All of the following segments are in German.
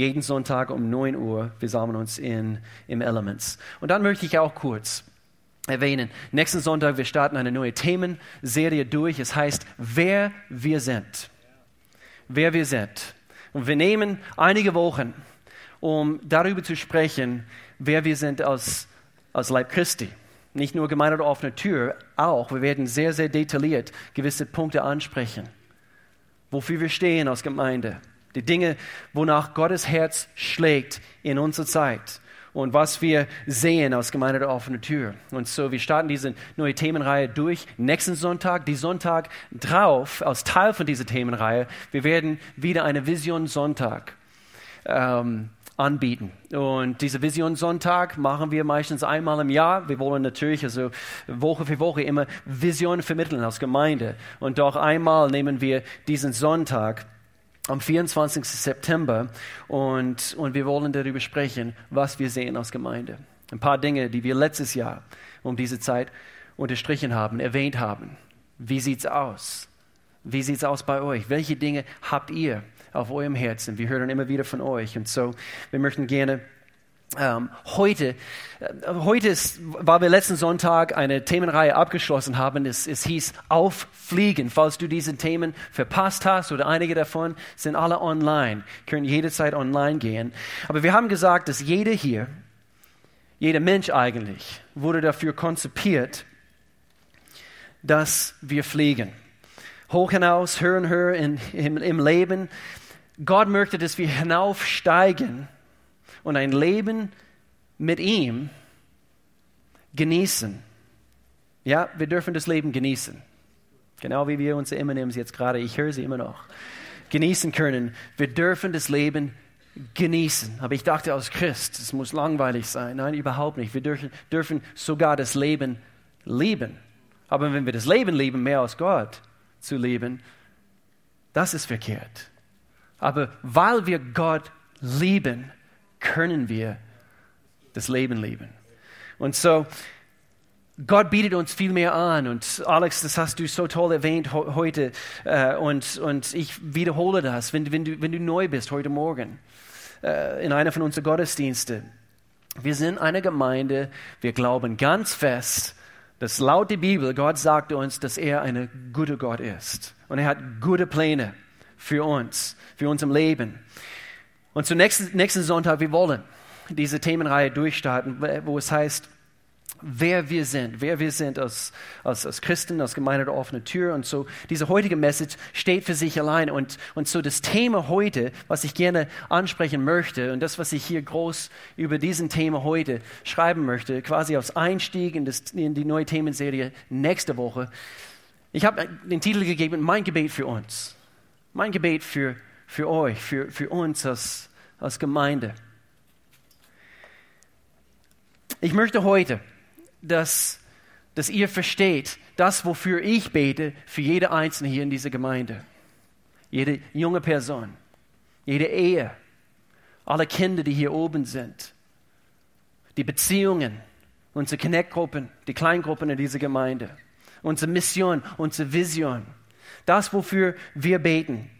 jeden Sonntag um 9 Uhr. Wir sammeln uns in, im Elements. Und dann möchte ich auch kurz erwähnen, nächsten Sonntag, wir starten eine neue Themenserie durch. Es heißt, wer wir sind. Wer wir sind. Und wir nehmen einige Wochen, um darüber zu sprechen, wer wir sind als, als Leib Christi. Nicht nur Gemeinde der offenen Tür, auch. Wir werden sehr, sehr detailliert gewisse Punkte ansprechen. Wofür wir stehen als Gemeinde. Die Dinge, wonach Gottes Herz schlägt in unserer Zeit und was wir sehen aus Gemeinde der offenen Tür. Und so, wir starten diese neue Themenreihe durch. Nächsten Sonntag, die Sonntag drauf, als Teil von dieser Themenreihe, wir werden wieder eine Vision Sonntag ähm, anbieten. Und diese Vision Sonntag machen wir meistens einmal im Jahr. Wir wollen natürlich also Woche für Woche immer Visionen vermitteln als Gemeinde. Und doch einmal nehmen wir diesen Sonntag am 24. September und, und wir wollen darüber sprechen, was wir sehen als Gemeinde. Ein paar Dinge, die wir letztes Jahr um diese Zeit unterstrichen haben, erwähnt haben. Wie sieht es aus? Wie sieht es aus bei euch? Welche Dinge habt ihr auf eurem Herzen? Wir hören immer wieder von euch. Und so, wir möchten gerne ähm, heute, äh, heute ist, weil wir letzten Sonntag eine Themenreihe abgeschlossen haben, es, es hieß Auffliegen. Falls du diese Themen verpasst hast oder einige davon, sind alle online, können jederzeit online gehen. Aber wir haben gesagt, dass jeder hier, jeder Mensch eigentlich, wurde dafür konzipiert, dass wir fliegen. Hoch hinaus, höher und höher in, im, im Leben. Gott möchte, dass wir hinaufsteigen und ein Leben mit ihm genießen. Ja, wir dürfen das Leben genießen. Genau wie wir unsere M&M's jetzt gerade, ich höre sie immer noch, genießen können. Wir dürfen das Leben genießen. Aber ich dachte als Christ, es muss langweilig sein. Nein, überhaupt nicht. Wir dürfen, dürfen sogar das Leben lieben. Aber wenn wir das Leben lieben, mehr als Gott zu lieben, das ist verkehrt. Aber weil wir Gott lieben, können wir das Leben leben. Und so, Gott bietet uns viel mehr an. Und Alex, das hast du so toll erwähnt heute. Äh, und, und ich wiederhole das, wenn, wenn, du, wenn du neu bist heute Morgen äh, in einer von unseren Gottesdiensten. Wir sind eine Gemeinde, wir glauben ganz fest, dass laut der Bibel Gott sagt uns, dass er ein guter Gott ist. Und er hat gute Pläne für uns, für unser Leben. Und zum nächsten, nächsten Sonntag, wir wollen diese Themenreihe durchstarten, wo es heißt, wer wir sind, wer wir sind als, als, als Christen, als Gemeinde der offenen Tür. Und so, diese heutige Message steht für sich allein. Und, und so das Thema heute, was ich gerne ansprechen möchte und das, was ich hier groß über diesen Thema heute schreiben möchte, quasi als Einstieg in, das, in die neue Themenserie nächste Woche. Ich habe den Titel gegeben, mein Gebet für uns. Mein Gebet für, für euch, für, für uns als, als Gemeinde. Ich möchte heute, dass, dass ihr versteht, das, wofür ich bete, für jede Einzelne hier in dieser Gemeinde. Jede junge Person, jede Ehe, alle Kinder, die hier oben sind, die Beziehungen, unsere Connect-Gruppen, die Kleingruppen in dieser Gemeinde, unsere Mission, unsere Vision, das, wofür wir beten.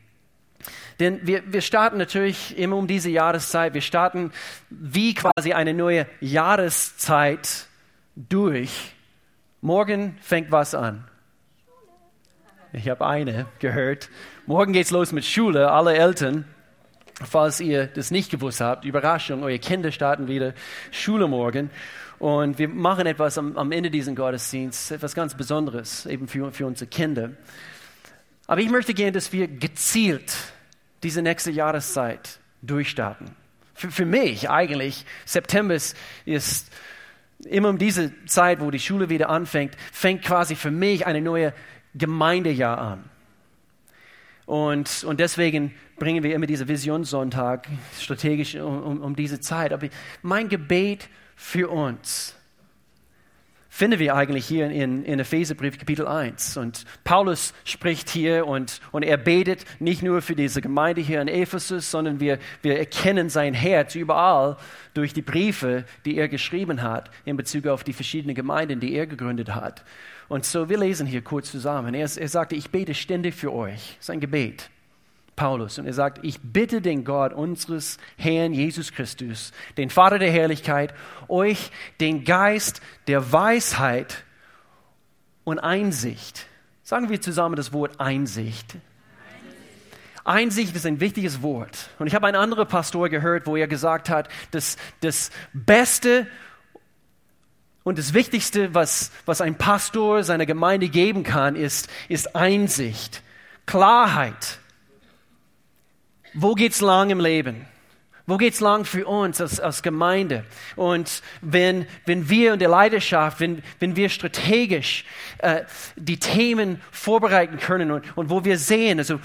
Denn wir, wir starten natürlich immer um diese Jahreszeit. Wir starten wie quasi eine neue Jahreszeit durch. Morgen fängt was an? Ich habe eine gehört. Morgen geht es los mit Schule. Alle Eltern, falls ihr das nicht gewusst habt, Überraschung, eure Kinder starten wieder Schule morgen. Und wir machen etwas am, am Ende dieses Gottesdienstes, etwas ganz Besonderes, eben für, für unsere Kinder. Aber ich möchte gerne, dass wir gezielt diese nächste Jahreszeit durchstarten. Für, für mich eigentlich, September ist, immer um diese Zeit, wo die Schule wieder anfängt, fängt quasi für mich eine neue Gemeindejahr an. Und, und deswegen bringen wir immer diese Visionssonntag strategisch um, um, um diese Zeit. Aber mein Gebet für uns finden wir eigentlich hier in, in Epheserbrief Kapitel 1. Und Paulus spricht hier und, und er betet nicht nur für diese Gemeinde hier in Ephesus, sondern wir, wir erkennen sein Herz überall durch die Briefe, die er geschrieben hat in Bezug auf die verschiedenen Gemeinden, die er gegründet hat. Und so, wir lesen hier kurz zusammen. Er, er sagte, ich bete ständig für euch. Sein Gebet. Paulus. Und er sagt, ich bitte den Gott unseres Herrn Jesus Christus, den Vater der Herrlichkeit, euch den Geist der Weisheit und Einsicht. Sagen wir zusammen das Wort Einsicht. Einsicht ist ein wichtiges Wort. Und ich habe einen anderen Pastor gehört, wo er gesagt hat, dass das Beste und das Wichtigste, was, was ein Pastor seiner Gemeinde geben kann, ist, ist Einsicht, Klarheit. Wo geht's lang im Leben? Wo geht's lang für uns als, als Gemeinde? Und wenn, wenn wir in der Leidenschaft, wenn, wenn wir strategisch äh, die Themen vorbereiten können und, und wo wir sehen, also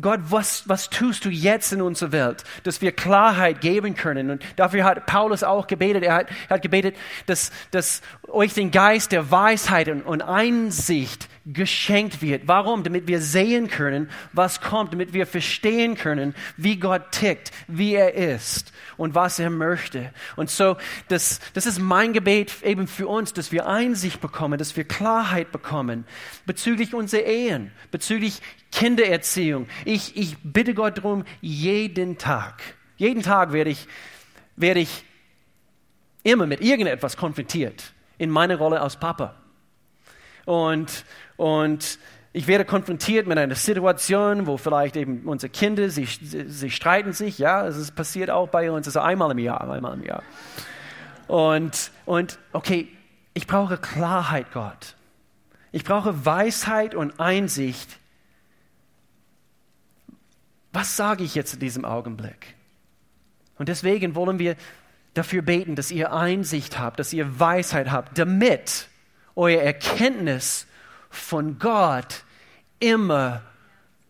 Gott, was, was tust du jetzt in unserer Welt, dass wir Klarheit geben können? Und dafür hat Paulus auch gebetet. Er hat, hat gebetet, dass, dass euch den Geist der Weisheit und, Einsicht geschenkt wird. Warum? Damit wir sehen können, was kommt, damit wir verstehen können, wie Gott tickt, wie er ist und was er möchte. Und so, das, das ist mein Gebet eben für uns, dass wir Einsicht bekommen, dass wir Klarheit bekommen bezüglich unserer Ehen, bezüglich Kindererziehung. Ich, ich bitte Gott darum, jeden Tag, jeden Tag werde ich, werde ich immer mit irgendetwas konfrontiert in meiner Rolle als Papa. Und, und ich werde konfrontiert mit einer Situation, wo vielleicht eben unsere Kinder, sie, sie streiten sich, ja, es passiert auch bei uns, also einmal im Jahr, einmal im Jahr. Und, und okay, ich brauche Klarheit, Gott. Ich brauche Weisheit und Einsicht. Was sage ich jetzt in diesem Augenblick? Und deswegen wollen wir dafür beten, dass ihr Einsicht habt, dass ihr Weisheit habt, damit euer Erkenntnis von Gott immer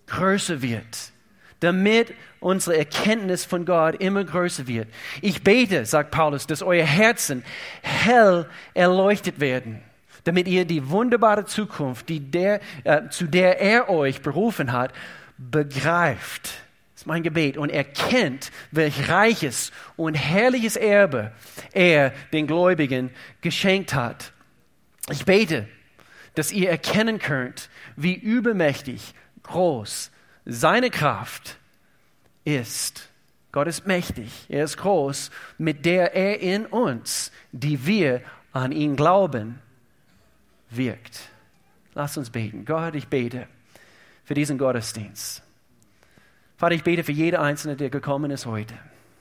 größer wird. Damit unsere Erkenntnis von Gott immer größer wird. Ich bete, sagt Paulus, dass euer Herzen hell erleuchtet werden, damit ihr die wunderbare Zukunft, die der, äh, zu der er euch berufen hat, begreift. Ist mein Gebet. Und erkennt, welch reiches und herrliches Erbe er den Gläubigen geschenkt hat. Ich bete, dass ihr erkennen könnt, wie übermächtig groß seine Kraft ist. Gott ist mächtig, er ist groß, mit der er in uns, die wir an ihn glauben, wirkt. Lass uns beten. Gott, ich bete für diesen Gottesdienst. Vater, ich bete für jede Einzelne, der gekommen ist heute.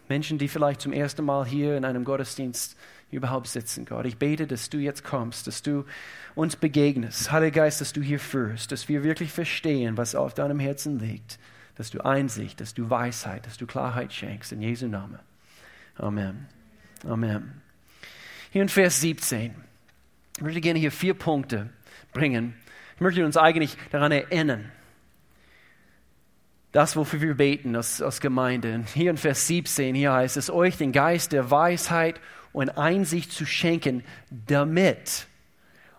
Menschen, die vielleicht zum ersten Mal hier in einem Gottesdienst überhaupt sitzen, Gott. Ich bete, dass du jetzt kommst, dass du uns begegnest. Heiliger Geist, dass du hier führst, dass wir wirklich verstehen, was auf deinem Herzen liegt, dass du Einsicht, dass du Weisheit, dass du Klarheit schenkst. In Jesu Namen. Amen. Amen. Hier in Vers 17. Ich möchte gerne hier vier Punkte bringen. Ich möchte uns eigentlich daran erinnern, das, wofür wir beten als, als Gemeinde. Hier in Vers 17, hier heißt es, euch den Geist der Weisheit und Einsicht zu schenken, damit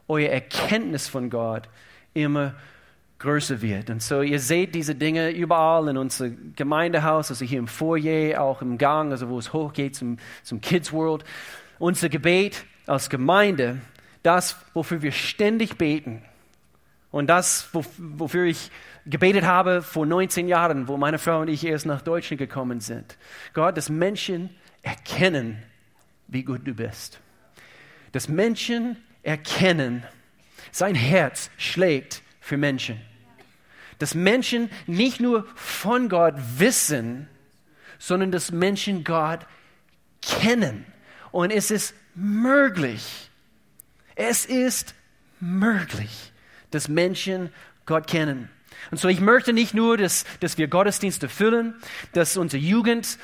euer Erkenntnis von Gott immer größer wird. Und so, ihr seht diese Dinge überall in unserem Gemeindehaus, also hier im Foyer, auch im Gang, also wo es hochgeht zum, zum Kids World. Unser Gebet als Gemeinde, das, wofür wir ständig beten und das, wofür ich gebetet habe vor 19 Jahren, wo meine Frau und ich erst nach Deutschland gekommen sind. Gott, dass Menschen erkennen, wie gut du bist. Dass Menschen erkennen, sein Herz schlägt für Menschen. Dass Menschen nicht nur von Gott wissen, sondern dass Menschen Gott kennen. Und es ist möglich, es ist möglich, dass Menschen Gott kennen. Und so, ich möchte nicht nur, dass, dass wir Gottesdienste füllen, dass unsere Jugend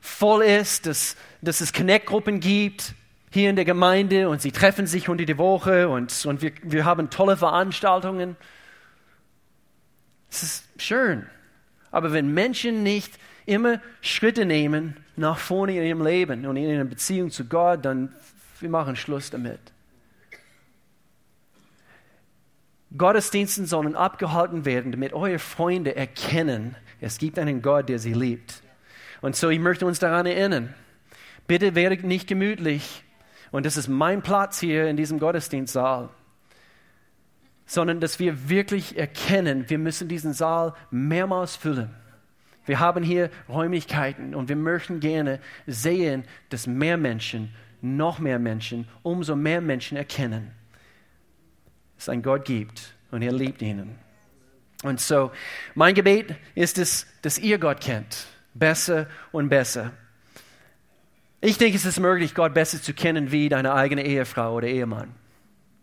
voll ist, dass, dass es Connect-Gruppen gibt hier in der Gemeinde und sie treffen sich unter die Woche und, und wir, wir haben tolle Veranstaltungen. Es ist schön. Aber wenn Menschen nicht immer Schritte nehmen nach vorne in ihrem Leben und in ihrer Beziehung zu Gott, dann wir machen Schluss damit. Gottesdiensten sollen abgehalten werden, damit eure Freunde erkennen, es gibt einen Gott, der sie liebt. Und so, ich möchte uns daran erinnern, bitte werdet nicht gemütlich. Und das ist mein Platz hier in diesem Gottesdienstsaal. Sondern, dass wir wirklich erkennen, wir müssen diesen Saal mehrmals füllen. Wir haben hier Räumlichkeiten und wir möchten gerne sehen, dass mehr Menschen, noch mehr Menschen, umso mehr Menschen erkennen, es einen Gott gibt und er liebt ihnen. Und so, mein Gebet ist es, dass ihr Gott kennt, besser und besser. Ich denke, es ist möglich, Gott besser zu kennen wie deine eigene Ehefrau oder Ehemann.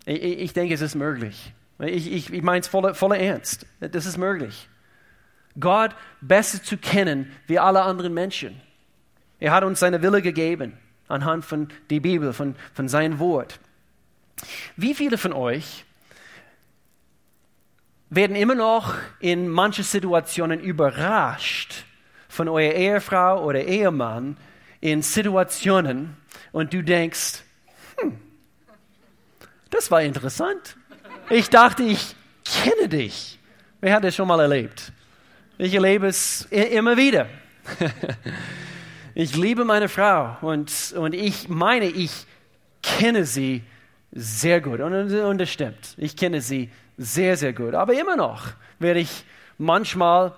Ich, ich denke, es ist möglich. Ich, ich, ich meine es voller, voller Ernst. Das ist möglich. Gott besser zu kennen wie alle anderen Menschen. Er hat uns seine Wille gegeben anhand von der Bibel, von, von seinem Wort. Wie viele von euch werden immer noch in manchen Situationen überrascht von eurer Ehefrau oder Ehemann in Situationen und du denkst, hm, das war interessant. Ich dachte, ich kenne dich. Wer hat das schon mal erlebt? Ich erlebe es immer wieder. Ich liebe meine Frau und, und ich meine, ich kenne sie sehr gut. Und, und das stimmt. Ich kenne sie sehr, sehr gut. Aber immer noch werde ich manchmal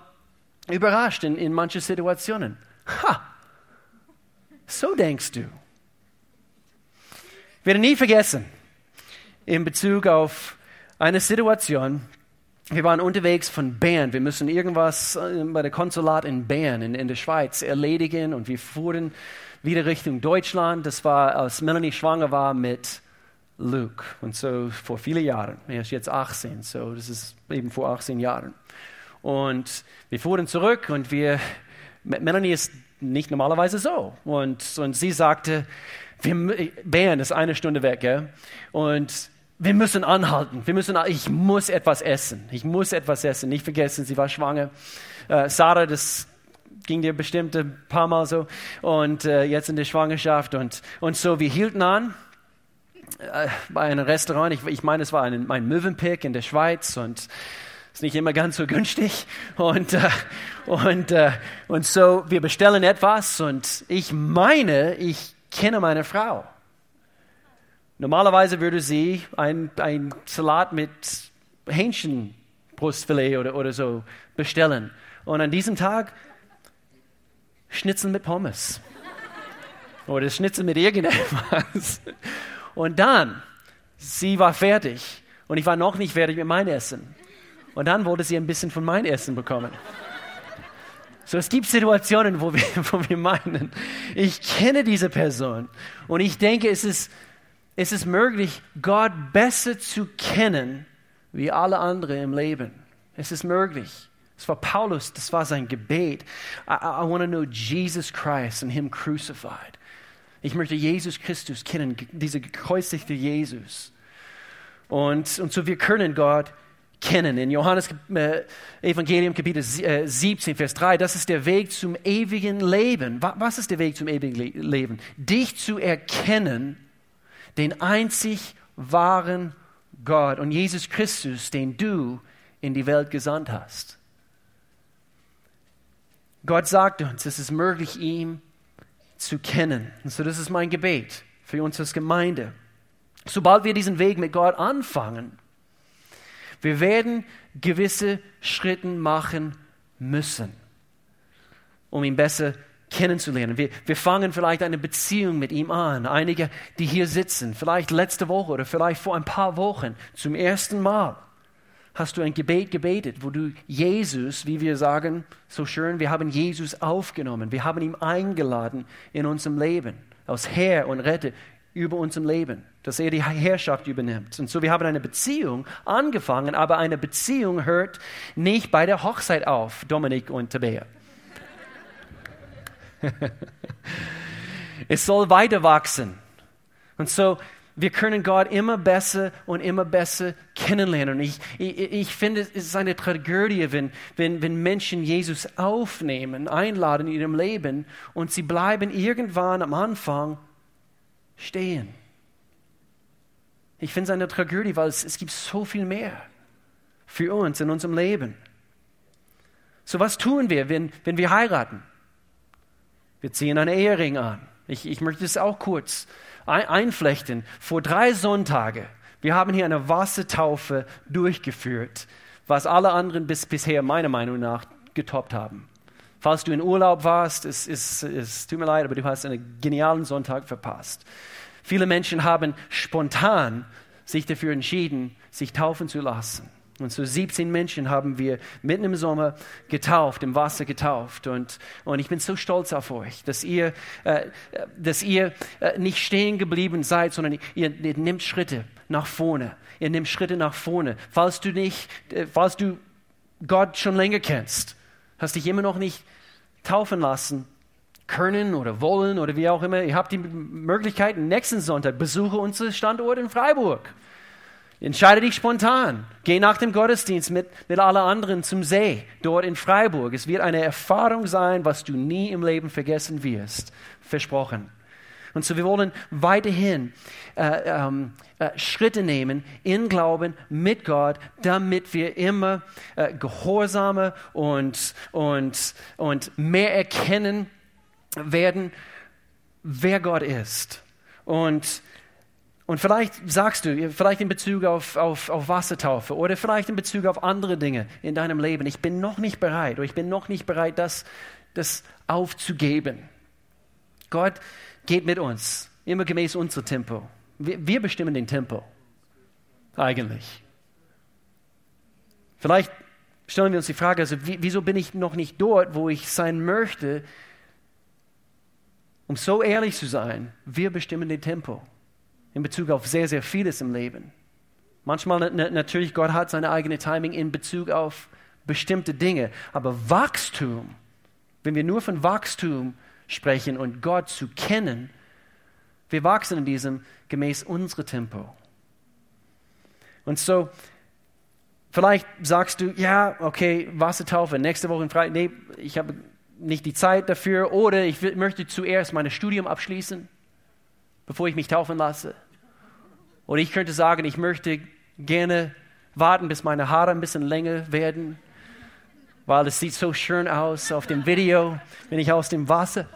überrascht in, in manchen Situationen. Ha! So denkst du. Ich werde nie vergessen, in Bezug auf eine Situation, wir waren unterwegs von Bern. Wir müssen irgendwas äh, bei der Konsulat in Bern in, in der Schweiz erledigen und wir fuhren wieder Richtung Deutschland. Das war, als Melanie schwanger war mit Luke. Und so vor vielen Jahren. Er ist jetzt 18, so das ist eben vor 18 Jahren. Und wir fuhren zurück und wir, Melanie ist nicht normalerweise so. Und, und sie sagte, wir, Bern ist eine Stunde weg, gell? Und wir müssen anhalten. Wir müssen, ich muss etwas essen. Ich muss etwas essen. Nicht vergessen, sie war schwanger. Äh, Sarah, das ging dir bestimmt ein paar Mal so. Und äh, jetzt in der Schwangerschaft. Und, und so, wir hielten an äh, bei einem Restaurant. Ich, ich meine, es war ein, ein Mövenpick in der Schweiz. Und ist nicht immer ganz so günstig. Und, äh, und, äh, und so, wir bestellen etwas. Und ich meine, ich kenne meine Frau. Normalerweise würde sie ein, ein Salat mit Hähnchenbrustfilet oder, oder so bestellen. Und an diesem Tag Schnitzel mit Pommes. Oder Schnitzel mit irgendetwas. Und dann, sie war fertig. Und ich war noch nicht fertig mit meinem Essen. Und dann wollte sie ein bisschen von meinem Essen bekommen. So, es gibt Situationen, wo wir, wo wir meinen, ich kenne diese Person. Und ich denke, es ist ist es möglich, Gott besser zu kennen wie alle anderen im Leben. Es ist möglich. Das war Paulus, das war sein Gebet. I, I want to know Jesus Christ and Him crucified. Ich möchte Jesus Christus kennen, dieser gekreuzigte Jesus. Und, und so wir können Gott kennen. In Johannes äh, Evangelium Kapitel 17, äh, Vers 3, das ist der Weg zum ewigen Leben. Was ist der Weg zum ewigen Leben? Dich zu erkennen den einzig wahren Gott und Jesus Christus, den du in die Welt gesandt hast. Gott sagt uns, es ist möglich, ihn zu kennen. Und so, das ist mein Gebet für uns als Gemeinde. Sobald wir diesen Weg mit Gott anfangen, wir werden gewisse Schritte machen müssen, um ihn besser zu kennenzulernen. Wir, wir fangen vielleicht eine Beziehung mit ihm an. Einige, die hier sitzen, vielleicht letzte Woche oder vielleicht vor ein paar Wochen zum ersten Mal hast du ein Gebet gebetet, wo du Jesus, wie wir sagen, so schön, wir haben Jesus aufgenommen, wir haben ihn eingeladen in unserem Leben, als Herr und Retter über unserem Leben, dass er die Herrschaft übernimmt. Und so, wir haben eine Beziehung angefangen, aber eine Beziehung hört nicht bei der Hochzeit auf, Dominik und Tabea. es soll weiter wachsen. Und so, wir können Gott immer besser und immer besser kennenlernen. Und ich, ich, ich finde, es ist eine Tragödie, wenn, wenn, wenn Menschen Jesus aufnehmen, einladen in ihrem Leben und sie bleiben irgendwann am Anfang stehen. Ich finde es eine Tragödie, weil es, es gibt so viel mehr für uns in unserem Leben. So was tun wir, wenn, wenn wir heiraten? Wir ziehen einen Ehering an. Ich, ich möchte es auch kurz ein, einflechten. Vor drei Sonntagen, wir haben hier eine Wassertaufe durchgeführt, was alle anderen bis, bisher meiner Meinung nach getoppt haben. Falls du in Urlaub warst, es, es, es tut mir leid, aber du hast einen genialen Sonntag verpasst. Viele Menschen haben spontan sich dafür entschieden, sich taufen zu lassen. Und so 17 Menschen haben wir mitten im Sommer getauft, im Wasser getauft. Und, und ich bin so stolz auf euch, dass ihr, äh, dass ihr äh, nicht stehen geblieben seid, sondern ihr, ihr nehmt Schritte nach vorne. Ihr nehmt Schritte nach vorne. Falls du nicht, äh, falls du Gott schon länger kennst, hast dich immer noch nicht taufen lassen können oder wollen oder wie auch immer, ihr habt die Möglichkeit, nächsten Sonntag besuche unseren Standort in Freiburg. Entscheide dich spontan. Geh nach dem Gottesdienst mit, mit allen anderen zum See, dort in Freiburg. Es wird eine Erfahrung sein, was du nie im Leben vergessen wirst. Versprochen. Und so, wir wollen weiterhin äh, ähm, äh, Schritte nehmen in Glauben mit Gott, damit wir immer äh, gehorsamer und, und, und mehr erkennen werden, wer Gott ist. Und und vielleicht sagst du, vielleicht in Bezug auf, auf, auf Wassertaufe oder vielleicht in Bezug auf andere Dinge in deinem Leben, ich bin noch nicht bereit oder ich bin noch nicht bereit, das, das aufzugeben. Gott geht mit uns, immer gemäß unserem Tempo. Wir, wir bestimmen den Tempo, eigentlich. Vielleicht stellen wir uns die Frage, also wieso bin ich noch nicht dort, wo ich sein möchte? Um so ehrlich zu sein, wir bestimmen den Tempo in Bezug auf sehr, sehr vieles im Leben. Manchmal natürlich, Gott hat seine eigene Timing in Bezug auf bestimmte Dinge. Aber Wachstum, wenn wir nur von Wachstum sprechen und Gott zu kennen, wir wachsen in diesem gemäß unserem Tempo. Und so, vielleicht sagst du, ja, okay, Wassertaufe, nächste Woche in Freitag, nee, ich habe nicht die Zeit dafür oder ich möchte zuerst mein Studium abschließen bevor ich mich taufen lasse. Oder ich könnte sagen, ich möchte gerne warten, bis meine Haare ein bisschen länger werden, weil es sieht so schön aus auf dem Video, wenn ich aus dem Wasser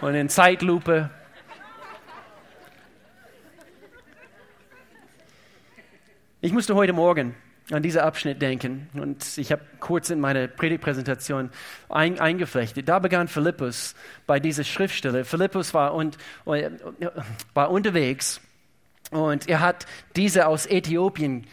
und in Zeitlupe. Ich musste heute Morgen an diesen Abschnitt denken und ich habe kurz in meine Predigtpräsentation ein, eingeflechtet. Da begann Philippus bei dieser Schriftstelle. Philippus war, und, war unterwegs und er hat diese aus Äthiopien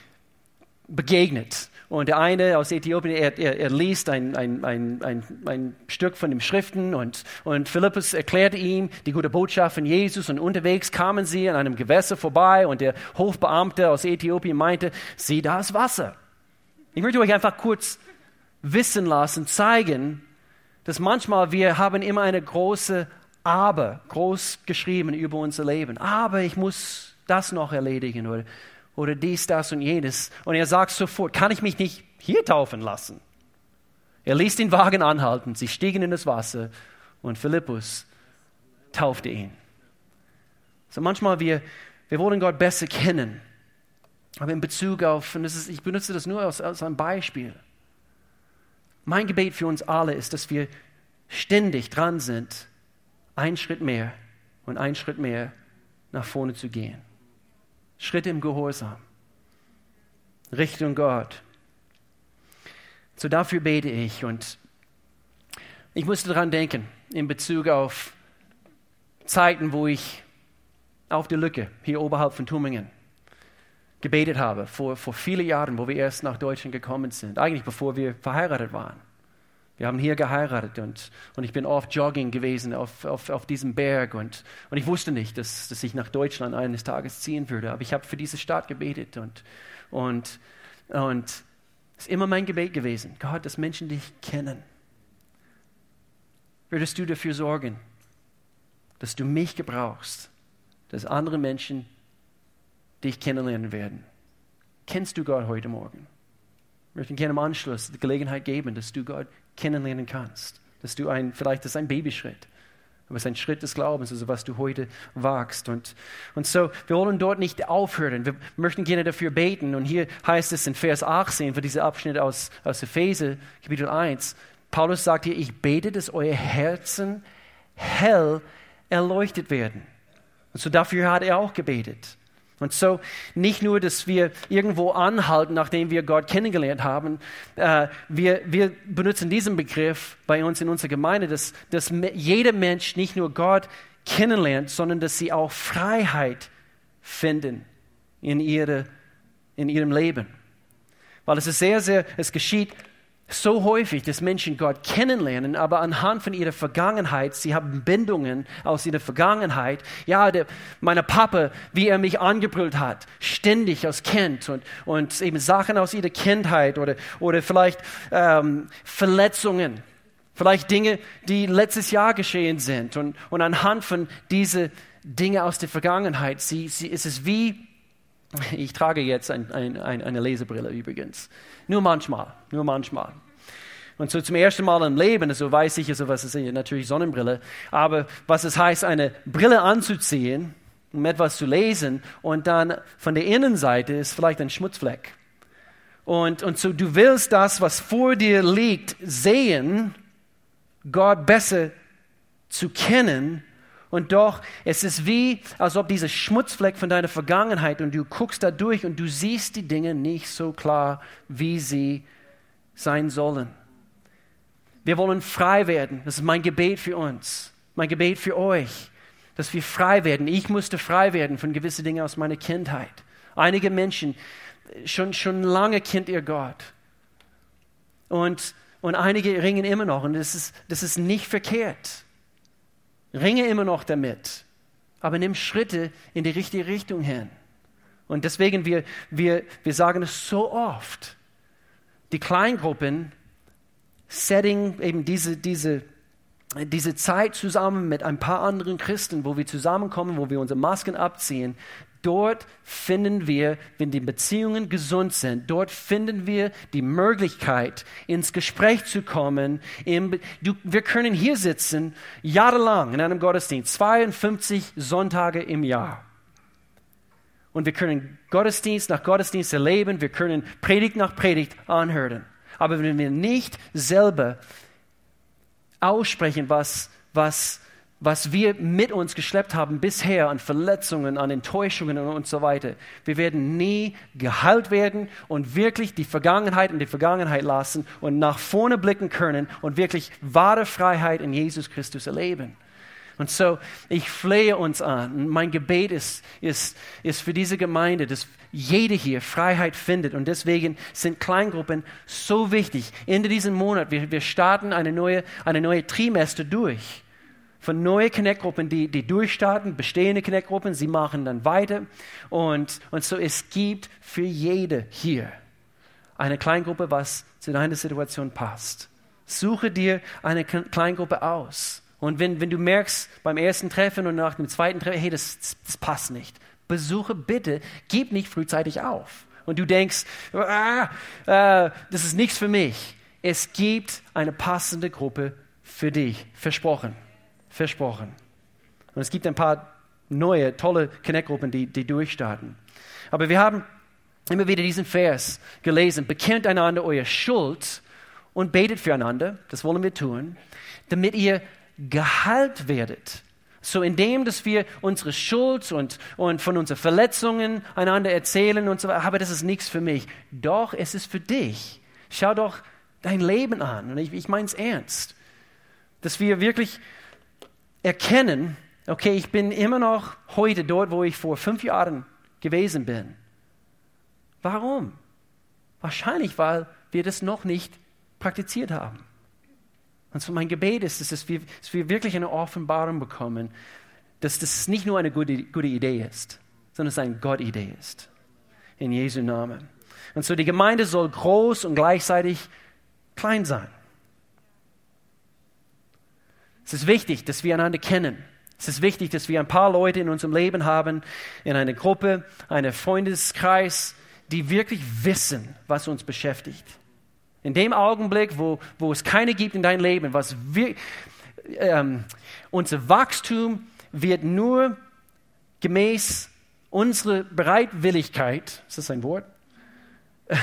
begegnet. Und der eine aus Äthiopien, er, er, er liest ein, ein, ein, ein, Stück von den Schriften und, und Philippus erklärte ihm die gute Botschaft von Jesus. Und unterwegs kamen sie an einem Gewässer vorbei und der Hofbeamte aus Äthiopien meinte, sieh das Wasser. Ich möchte euch einfach kurz wissen lassen, zeigen, dass manchmal wir haben immer eine große Aber groß geschrieben über unser Leben. Aber ich muss das noch erledigen oder oder dies, das und jenes. Und er sagt sofort, kann ich mich nicht hier taufen lassen? Er ließ den Wagen anhalten, sie stiegen in das Wasser und Philippus taufte ihn. So manchmal wir, wir wollen Gott besser kennen, aber in Bezug auf, und ist, ich benutze das nur als, als ein Beispiel. Mein Gebet für uns alle ist, dass wir ständig dran sind, einen Schritt mehr und einen Schritt mehr nach vorne zu gehen. Schritte im Gehorsam. Richtung Gott. So dafür bete ich und ich musste daran denken in Bezug auf Zeiten, wo ich auf der Lücke hier oberhalb von Tübingen gebetet habe, vor, vor vielen Jahren, wo wir erst nach Deutschland gekommen sind, eigentlich bevor wir verheiratet waren. Wir haben hier geheiratet und, und ich bin oft jogging gewesen auf, auf, auf diesem Berg und, und ich wusste nicht, dass, dass ich nach Deutschland eines Tages ziehen würde. Aber ich habe für diese Stadt gebetet und, und, und es ist immer mein Gebet gewesen. Gott, dass Menschen dich kennen. Würdest du dafür sorgen, dass du mich gebrauchst, dass andere Menschen dich kennenlernen werden? Kennst du Gott heute Morgen? Ich möchte gerne im Anschluss die Gelegenheit geben, dass du Gott kennenlernen kannst. Dass du ein, vielleicht ist ein Babyschritt, aber es ist ein Schritt des Glaubens, also was du heute wagst. Und, und so, wir wollen dort nicht aufhören. Wir möchten gerne dafür beten. Und hier heißt es in Vers 18 für diesen Abschnitt aus, aus Epheser, Kapitel 1, Paulus sagt hier, ich bete, dass euer Herzen hell erleuchtet werden. Und so dafür hat er auch gebetet. Und so nicht nur, dass wir irgendwo anhalten, nachdem wir Gott kennengelernt haben, äh, wir, wir benutzen diesen Begriff bei uns in unserer Gemeinde, dass, dass jeder Mensch nicht nur Gott kennenlernt, sondern dass sie auch Freiheit finden in, ihre, in ihrem Leben. Weil es ist sehr, sehr, es geschieht so häufig, dass Menschen Gott kennenlernen, aber anhand von ihrer Vergangenheit, sie haben Bindungen aus ihrer Vergangenheit. Ja, der, meine Papa, wie er mich angebrüllt hat, ständig als Kind und, und eben Sachen aus ihrer Kindheit oder, oder vielleicht ähm, Verletzungen, vielleicht Dinge, die letztes Jahr geschehen sind. Und, und anhand von diesen Dingen aus der Vergangenheit, sie, sie, ist es wie, ich trage jetzt ein, ein, ein, eine Lesebrille übrigens. Nur manchmal, nur manchmal. Und so zum ersten Mal im Leben, so weiß ich, also was ist natürlich Sonnenbrille, aber was es heißt, eine Brille anzuziehen, um etwas zu lesen, und dann von der Innenseite ist vielleicht ein Schmutzfleck. Und, und so du willst das, was vor dir liegt, sehen, Gott besser zu kennen. Und doch, es ist wie, als ob dieser Schmutzfleck von deiner Vergangenheit und du guckst da durch und du siehst die Dinge nicht so klar, wie sie sein sollen. Wir wollen frei werden. Das ist mein Gebet für uns, mein Gebet für euch, dass wir frei werden. Ich musste frei werden von gewissen Dingen aus meiner Kindheit. Einige Menschen, schon, schon lange kennt ihr Gott. Und, und einige ringen immer noch. Und das ist, das ist nicht verkehrt. Ringe immer noch damit. Aber nimm Schritte in die richtige Richtung hin. Und deswegen, wir, wir, wir sagen es so oft. Die Kleingruppen Setting, eben diese, diese, diese Zeit zusammen mit ein paar anderen Christen, wo wir zusammenkommen, wo wir unsere Masken abziehen, dort finden wir, wenn die Beziehungen gesund sind, dort finden wir die Möglichkeit, ins Gespräch zu kommen. Wir können hier sitzen, jahrelang in einem Gottesdienst, 52 Sonntage im Jahr. Und wir können Gottesdienst nach Gottesdienst erleben, wir können Predigt nach Predigt anhören. Aber wenn wir nicht selber aussprechen, was, was, was wir mit uns geschleppt haben bisher an Verletzungen, an Enttäuschungen und so weiter, wir werden nie geheilt werden und wirklich die Vergangenheit in die Vergangenheit lassen und nach vorne blicken können und wirklich wahre Freiheit in Jesus Christus erleben. Und so, ich flehe uns an. Mein Gebet ist, ist, ist für diese Gemeinde, dass jede hier Freiheit findet. Und deswegen sind Kleingruppen so wichtig. Ende diesem Monat, wir, wir starten eine neue, eine neue Trimester durch. Von neuen Connect-Gruppen, die, die durchstarten, bestehende Connect-Gruppen, sie machen dann weiter. Und, und so, es gibt für jede hier eine Kleingruppe, was zu deiner Situation passt. Suche dir eine Kleingruppe aus. Und wenn, wenn du merkst beim ersten Treffen und nach dem zweiten Treffen, hey, das, das passt nicht, besuche bitte, gib nicht frühzeitig auf. Und du denkst, ah, äh, das ist nichts für mich. Es gibt eine passende Gruppe für dich. Versprochen. Versprochen. Und es gibt ein paar neue, tolle Connect-Gruppen, die, die durchstarten. Aber wir haben immer wieder diesen Vers gelesen. Bekennt einander eure Schuld und betet füreinander. Das wollen wir tun, damit ihr geheilt werdet. So indem, dass wir unsere Schuld und, und von unseren Verletzungen einander erzählen und so weiter, aber das ist nichts für mich. Doch, es ist für dich. Schau doch dein Leben an. Und ich, ich meine es ernst. Dass wir wirklich erkennen, okay, ich bin immer noch heute dort, wo ich vor fünf Jahren gewesen bin. Warum? Wahrscheinlich, weil wir das noch nicht praktiziert haben. Und so mein Gebet ist, dass wir, dass wir wirklich eine Offenbarung bekommen, dass das nicht nur eine gute, gute Idee ist, sondern es eine Gott-Idee ist. In Jesu Namen. Und so die Gemeinde soll groß und gleichzeitig klein sein. Es ist wichtig, dass wir einander kennen. Es ist wichtig, dass wir ein paar Leute in unserem Leben haben, in einer Gruppe, einem Freundeskreis, die wirklich wissen, was uns beschäftigt. In dem Augenblick, wo, wo es keine gibt in deinem Leben, was wir, ähm, unser Wachstum wird nur gemäß unserer Bereitwilligkeit, ist das ein Wort,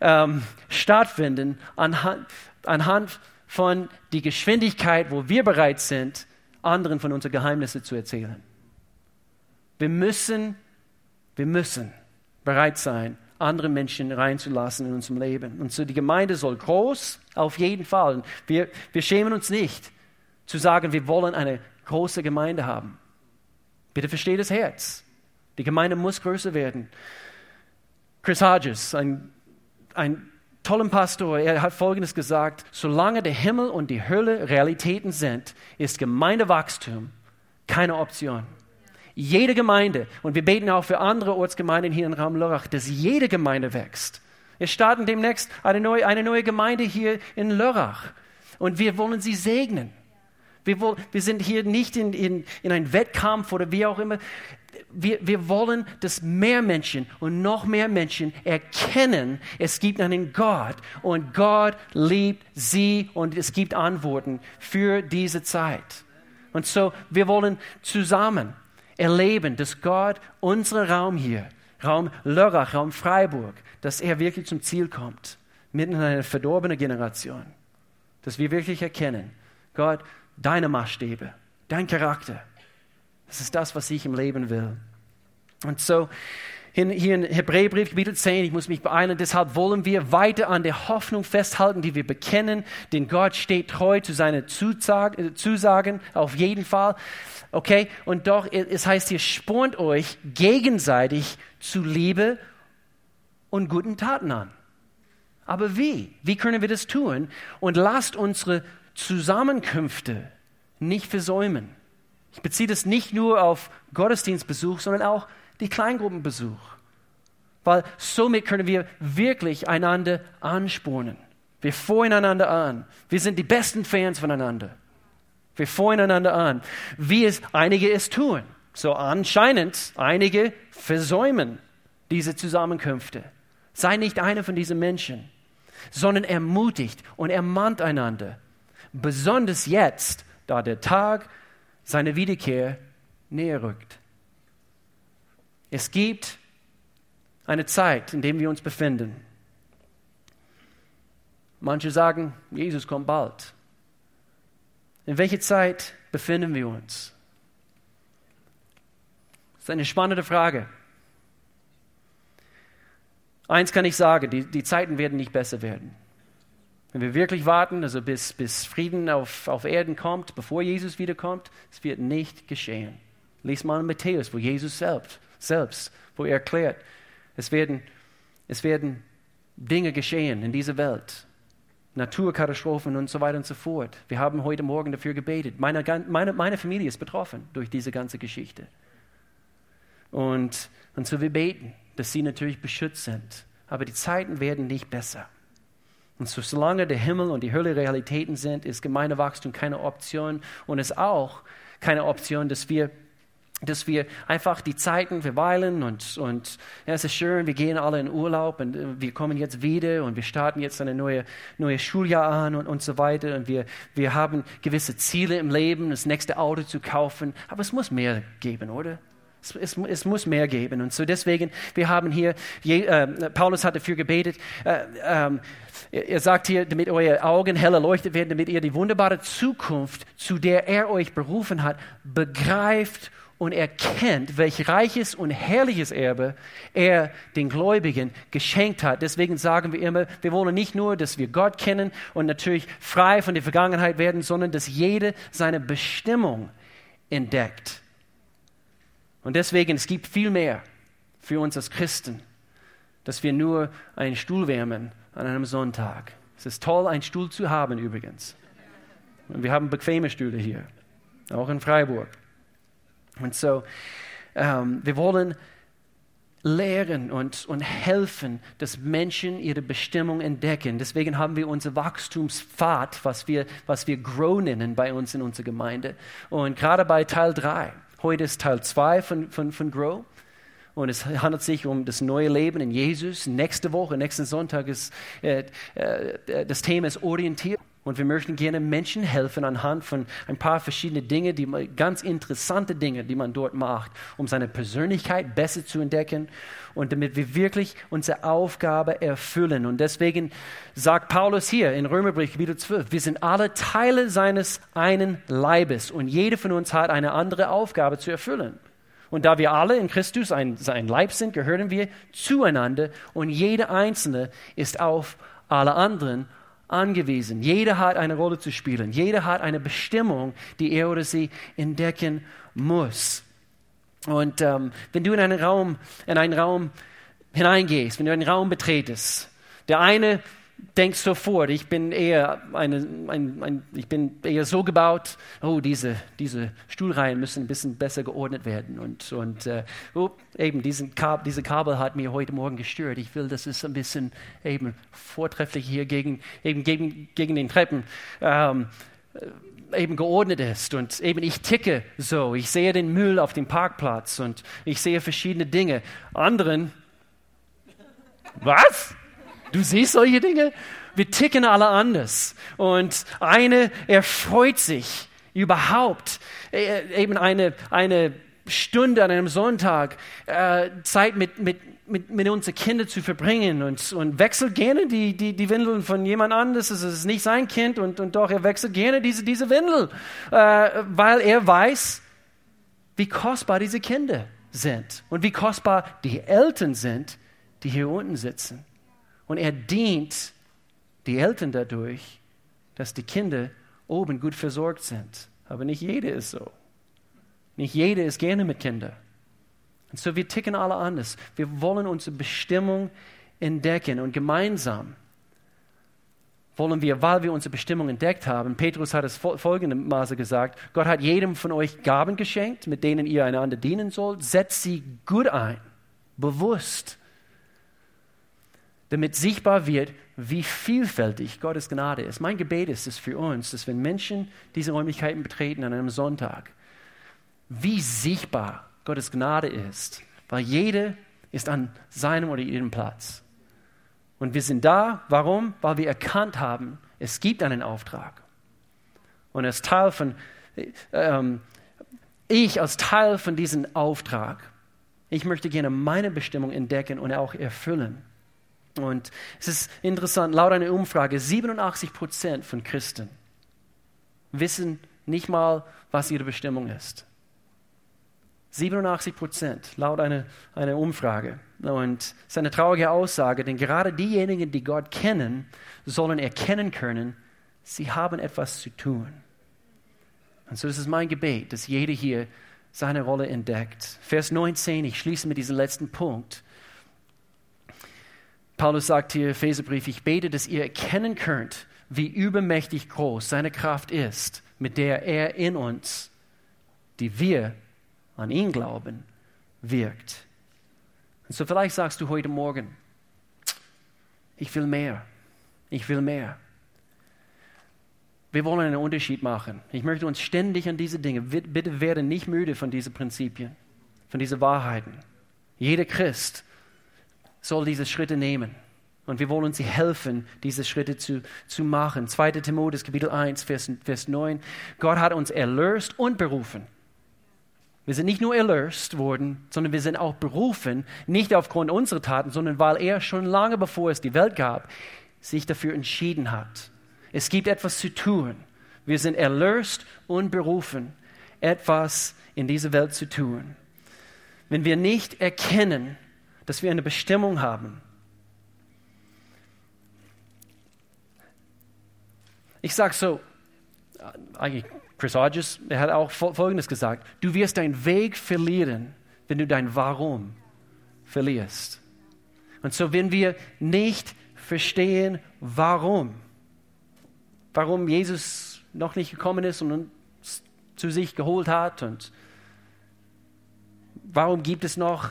ähm, stattfinden anhand, anhand von der Geschwindigkeit, wo wir bereit sind, anderen von unseren Geheimnissen zu erzählen. Wir müssen Wir müssen bereit sein, andere Menschen reinzulassen in unserem Leben. Und so die Gemeinde soll groß, auf jeden Fall. Wir, wir schämen uns nicht zu sagen, wir wollen eine große Gemeinde haben. Bitte versteht das Herz. Die Gemeinde muss größer werden. Chris Hodges, ein, ein toller Pastor, er hat Folgendes gesagt, solange der Himmel und die Hölle Realitäten sind, ist Gemeindewachstum keine Option. Jede Gemeinde, und wir beten auch für andere Ortsgemeinden hier in Raum Lörrach, dass jede Gemeinde wächst. Wir starten demnächst eine neue, eine neue Gemeinde hier in Lörrach und wir wollen sie segnen. Wir, wir sind hier nicht in, in, in einem Wettkampf oder wie auch immer. Wir, wir wollen, dass mehr Menschen und noch mehr Menschen erkennen, es gibt einen Gott und Gott liebt sie und es gibt Antworten für diese Zeit. Und so, wir wollen zusammen erleben, dass Gott unseren Raum hier, Raum Lörrach, Raum Freiburg, dass er wirklich zum Ziel kommt, mitten in einer verdorbenen Generation. Dass wir wirklich erkennen, Gott, deine Maßstäbe, dein Charakter, das ist das, was ich im Leben will. Und so, hier in Hebräerbrief, Kapitel 10, ich muss mich beeilen, deshalb wollen wir weiter an der Hoffnung festhalten, die wir bekennen, denn Gott steht treu zu seinen äh, Zusagen, auf jeden Fall. Okay, und doch, es heißt hier, spornt euch gegenseitig zu Liebe und guten Taten an. Aber wie? Wie können wir das tun? Und lasst unsere Zusammenkünfte nicht versäumen. Ich beziehe das nicht nur auf Gottesdienstbesuch, sondern auch die Kleingruppenbesuch. Weil somit können wir wirklich einander anspornen. Wir freuen einander an. Wir sind die besten Fans voneinander. Wir freuen einander an, wie es einige es tun. So anscheinend einige versäumen diese Zusammenkünfte. Sei nicht einer von diesen Menschen, sondern ermutigt und ermahnt einander. Besonders jetzt, da der Tag seiner Wiederkehr näher rückt. Es gibt eine Zeit, in der wir uns befinden. Manche sagen, Jesus kommt bald. In welcher Zeit befinden wir uns? Das ist eine spannende Frage. Eins kann ich sagen, die, die Zeiten werden nicht besser werden. Wenn wir wirklich warten, also bis, bis Frieden auf, auf Erden kommt, bevor Jesus wiederkommt, es wird nicht geschehen. Lies mal in Matthäus, wo Jesus selbst selbst, wo er erklärt, es werden, es werden Dinge geschehen in dieser Welt. Naturkatastrophen und so weiter und so fort. Wir haben heute Morgen dafür gebetet. Meine, meine, meine Familie ist betroffen durch diese ganze Geschichte. Und, und so wir beten, dass sie natürlich beschützt sind. Aber die Zeiten werden nicht besser. Und so, solange der Himmel und die Hölle Realitäten sind, ist Gemeindewachstum keine Option und ist auch keine Option, dass wir dass wir einfach die Zeiten verweilen und, und ja, es ist schön, wir gehen alle in Urlaub und äh, wir kommen jetzt wieder und wir starten jetzt ein neue, neues Schuljahr an und, und so weiter und wir, wir haben gewisse Ziele im Leben, das nächste Auto zu kaufen, aber es muss mehr geben, oder? Es, es, es muss mehr geben und so deswegen, wir haben hier, je, äh, Paulus hat dafür gebetet, äh, ähm, er sagt hier, damit eure Augen hell erleuchtet werden, damit ihr die wunderbare Zukunft, zu der er euch berufen hat, begreift und erkennt, welch reiches und herrliches Erbe er den Gläubigen geschenkt hat. Deswegen sagen wir immer, wir wollen nicht nur, dass wir Gott kennen und natürlich frei von der Vergangenheit werden, sondern dass jede seine Bestimmung entdeckt. Und deswegen, es gibt viel mehr für uns als Christen, dass wir nur einen Stuhl wärmen an einem Sonntag. Es ist toll, einen Stuhl zu haben übrigens. Und wir haben bequeme Stühle hier, auch in Freiburg. Und so, ähm, wir wollen lehren und, und helfen, dass Menschen ihre Bestimmung entdecken. Deswegen haben wir unser Wachstumspfad, was wir, was wir Grow nennen bei uns in unserer Gemeinde. Und gerade bei Teil 3, heute ist Teil 2 von, von, von Grow. Und es handelt sich um das neue Leben in Jesus. Nächste Woche, nächsten Sonntag ist äh, äh, das Thema ist orientiert. Und wir möchten gerne Menschen helfen anhand von ein paar verschiedenen Dingen, die ganz interessante Dinge, die man dort macht, um seine Persönlichkeit besser zu entdecken und damit wir wirklich unsere Aufgabe erfüllen. Und deswegen sagt Paulus hier in Römerbrief Kapitel 12, wir sind alle Teile seines einen Leibes und jeder von uns hat eine andere Aufgabe zu erfüllen. Und da wir alle in Christus ein, ein Leib sind, gehören wir zueinander und jeder Einzelne ist auf alle anderen angewiesen. Jeder hat eine Rolle zu spielen. Jeder hat eine Bestimmung, die er oder sie entdecken muss. Und ähm, wenn du in einen Raum, in einen Raum hineingehst, wenn du einen Raum betretest, der eine denkt sofort, ich bin eher eine, ein, ein, ich bin eher so gebaut, oh, diese, diese Stuhlreihen müssen ein bisschen besser geordnet werden. Und, und äh, oh, eben, diesen Kab diese Kabel hat mir heute Morgen gestört. Ich will, dass es ein bisschen eben vortrefflich hier gegen, eben gegen, gegen den Treppen ähm, eben geordnet ist. Und eben ich ticke so. Ich sehe den Müll auf dem Parkplatz und ich sehe verschiedene Dinge. Anderen, was? Du siehst solche Dinge? Wir ticken alle anders. Und eine erfreut sich überhaupt äh, eben eine, eine Stunde an einem Sonntag äh, Zeit mit, mit, mit, mit unseren Kindern zu verbringen und, und wechselt gerne die, die, die Windeln von jemand anderes. Es ist nicht sein Kind und, und doch er wechselt gerne diese, diese Windel, äh, weil er weiß, wie kostbar diese Kinder sind und wie kostbar die Eltern sind, die hier unten sitzen. Und er dient die Eltern dadurch, dass die Kinder oben gut versorgt sind. Aber nicht jeder ist so. Nicht jeder ist gerne mit Kindern. Und so wir ticken alle anders. Wir wollen unsere Bestimmung entdecken und gemeinsam wollen wir, weil wir unsere Bestimmung entdeckt haben, Petrus hat es folgendermaßen gesagt, Gott hat jedem von euch Gaben geschenkt, mit denen ihr einander dienen sollt, setzt sie gut ein, bewusst damit sichtbar wird, wie vielfältig Gottes Gnade ist. Mein Gebet ist es für uns, dass wenn Menschen diese Räumlichkeiten betreten an einem Sonntag, wie sichtbar Gottes Gnade ist, weil jeder ist an seinem oder ihrem Platz. Und wir sind da, warum? Weil wir erkannt haben, es gibt einen Auftrag. Und als Teil von, ähm, ich als Teil von diesem Auftrag, ich möchte gerne meine Bestimmung entdecken und auch erfüllen. Und es ist interessant, laut einer Umfrage, 87 Prozent von Christen wissen nicht mal, was ihre Bestimmung ist. 87 Prozent, laut einer, einer Umfrage. Und es ist eine traurige Aussage, denn gerade diejenigen, die Gott kennen, sollen erkennen können, sie haben etwas zu tun. Und so ist es mein Gebet, dass jeder hier seine Rolle entdeckt. Vers 19, ich schließe mit diesem letzten Punkt. Paulus sagt hier im Epheserbrief, ich bete, dass ihr erkennen könnt, wie übermächtig groß seine Kraft ist, mit der er in uns, die wir an ihn glauben, wirkt. Und so vielleicht sagst du heute Morgen, ich will mehr, ich will mehr. Wir wollen einen Unterschied machen. Ich möchte uns ständig an diese Dinge, bitte werde nicht müde von diesen Prinzipien, von diesen Wahrheiten. Jeder Christ soll diese Schritte nehmen. Und wir wollen sie helfen, diese Schritte zu, zu machen. 2. Timotheus, Kapitel 1, Vers, Vers 9. Gott hat uns erlöst und berufen. Wir sind nicht nur erlöst worden, sondern wir sind auch berufen, nicht aufgrund unserer Taten, sondern weil er schon lange bevor es die Welt gab, sich dafür entschieden hat. Es gibt etwas zu tun. Wir sind erlöst und berufen, etwas in dieser Welt zu tun. Wenn wir nicht erkennen, dass wir eine Bestimmung haben. Ich sage so, eigentlich Chris Hodges, er hat auch Folgendes gesagt, du wirst deinen Weg verlieren, wenn du dein Warum verlierst. Und so, wenn wir nicht verstehen, warum, warum Jesus noch nicht gekommen ist und uns zu sich geholt hat und warum gibt es noch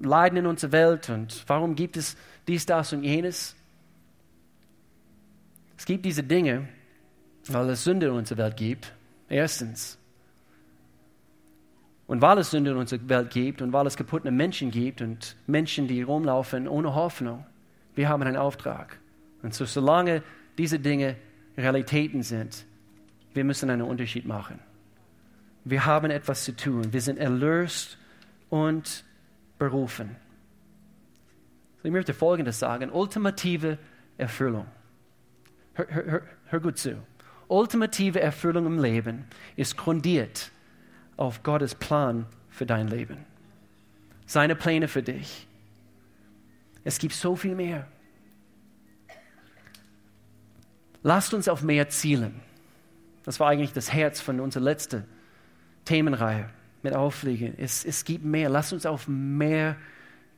Leiden in unserer Welt und warum gibt es dies, das und jenes. Es gibt diese Dinge, weil es Sünde in unserer Welt gibt. Erstens. Und weil es Sünde in unserer Welt gibt und weil es kaputte Menschen gibt und Menschen, die rumlaufen ohne Hoffnung, wir haben einen Auftrag. Und so, solange diese Dinge Realitäten sind, wir müssen einen Unterschied machen. Wir haben etwas zu tun. Wir sind erlöst und berufen. Ich möchte Folgendes sagen. Ultimative Erfüllung. Hör, hör, hör gut zu. Ultimative Erfüllung im Leben ist grundiert auf Gottes Plan für dein Leben. Seine Pläne für dich. Es gibt so viel mehr. Lasst uns auf mehr zielen. Das war eigentlich das Herz von unserer letzten Themenreihe mit Auffliegen. Es, es gibt mehr. Lasst uns auf mehr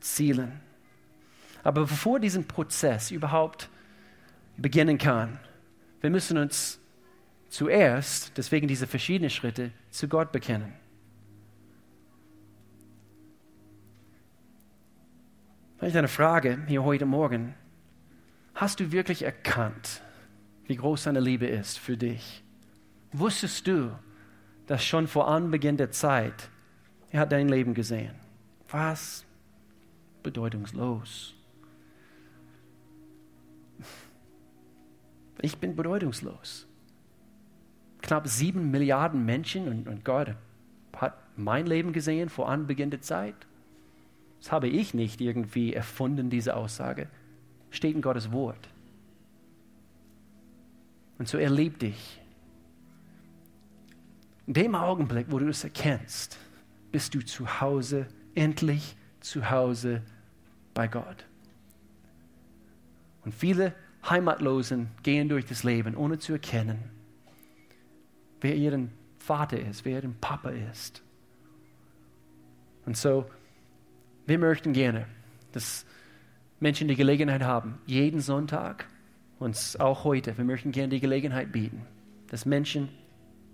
zielen. Aber bevor diesen Prozess überhaupt beginnen kann, wir müssen uns zuerst, deswegen diese verschiedenen Schritte, zu Gott bekennen. Vielleicht eine Frage hier heute Morgen. Hast du wirklich erkannt, wie groß seine Liebe ist für dich? Wusstest du, dass schon vor Anbeginn der Zeit er hat dein Leben gesehen? Was? Bedeutungslos. Ich bin bedeutungslos. Knapp sieben Milliarden Menschen und, und Gott hat mein Leben gesehen vor Anbeginn der Zeit. Das habe ich nicht irgendwie erfunden, diese Aussage. Steht in Gottes Wort. Und so er dich. In dem Augenblick, wo du es erkennst, bist du zu Hause, endlich zu Hause bei Gott. Und viele Heimatlosen gehen durch das Leben, ohne zu erkennen, wer ihren Vater ist, wer ihren Papa ist. Und so, wir möchten gerne, dass Menschen die Gelegenheit haben, jeden Sonntag, uns auch heute, wir möchten gerne die Gelegenheit bieten, dass Menschen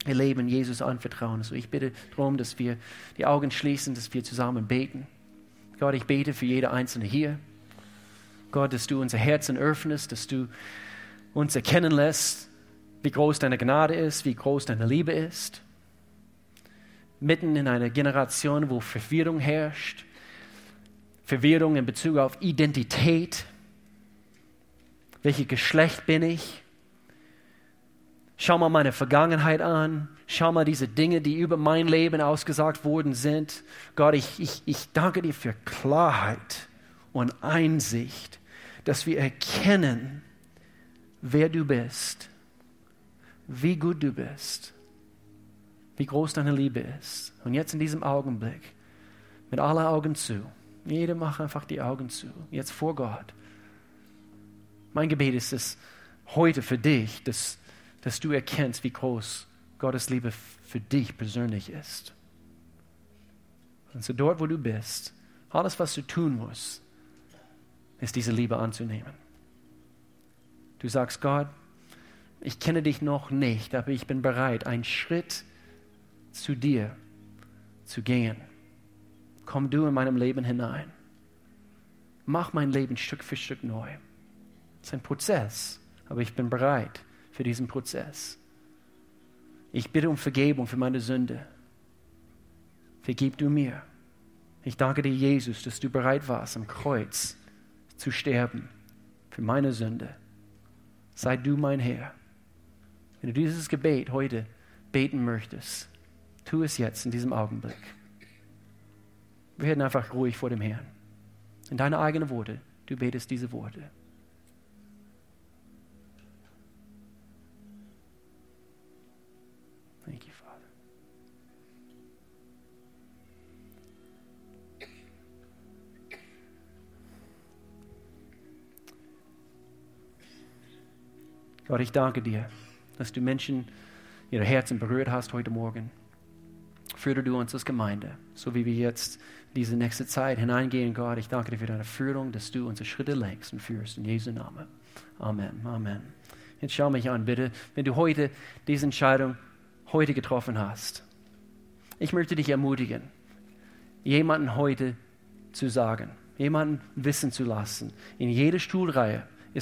ihr Leben Jesus anvertrauen. So ich bitte darum, dass wir die Augen schließen, dass wir zusammen beten. Gott, ich bete für jede Einzelne hier. Gott, dass du unser Herzen öffnest, dass du uns erkennen lässt, wie groß deine Gnade ist, wie groß deine Liebe ist. Mitten in einer Generation, wo Verwirrung herrscht, Verwirrung in Bezug auf Identität. Welches Geschlecht bin ich? Schau mal meine Vergangenheit an. Schau mal diese Dinge, die über mein Leben ausgesagt worden sind. Gott, ich, ich, ich danke dir für Klarheit und Einsicht, dass wir erkennen, wer du bist, wie gut du bist, wie groß deine Liebe ist. Und jetzt in diesem Augenblick, mit aller Augen zu, jeder macht einfach die Augen zu, jetzt vor Gott. Mein Gebet ist es heute für dich, dass dass du erkennst, wie groß Gottes Liebe für dich persönlich ist. Und so dort, wo du bist, alles, was du tun musst, ist diese Liebe anzunehmen. Du sagst, Gott, ich kenne dich noch nicht, aber ich bin bereit, einen Schritt zu dir zu gehen. Komm du in meinem Leben hinein. Mach mein Leben Stück für Stück neu. Es ist ein Prozess, aber ich bin bereit, für diesen Prozess. Ich bitte um Vergebung für meine Sünde. Vergib du mir. Ich danke dir, Jesus, dass du bereit warst, am Kreuz zu sterben für meine Sünde. Sei du mein Herr. Wenn du dieses Gebet heute beten möchtest, tu es jetzt in diesem Augenblick. Wir werden einfach ruhig vor dem Herrn. In deine eigenen Worte, du betest diese Worte. Gott, ich danke dir, dass du Menschen ihre Herzen berührt hast heute Morgen. Führe du uns als Gemeinde, so wie wir jetzt diese nächste Zeit hineingehen, Gott. Ich danke dir für deine Führung, dass du unsere Schritte lenkst und führst. In Jesu Namen. Amen. Amen. Jetzt schau mich an, bitte, wenn du heute diese Entscheidung heute getroffen hast. Ich möchte dich ermutigen, jemanden heute zu sagen, jemanden wissen zu lassen, in jeder Stuhlreihe,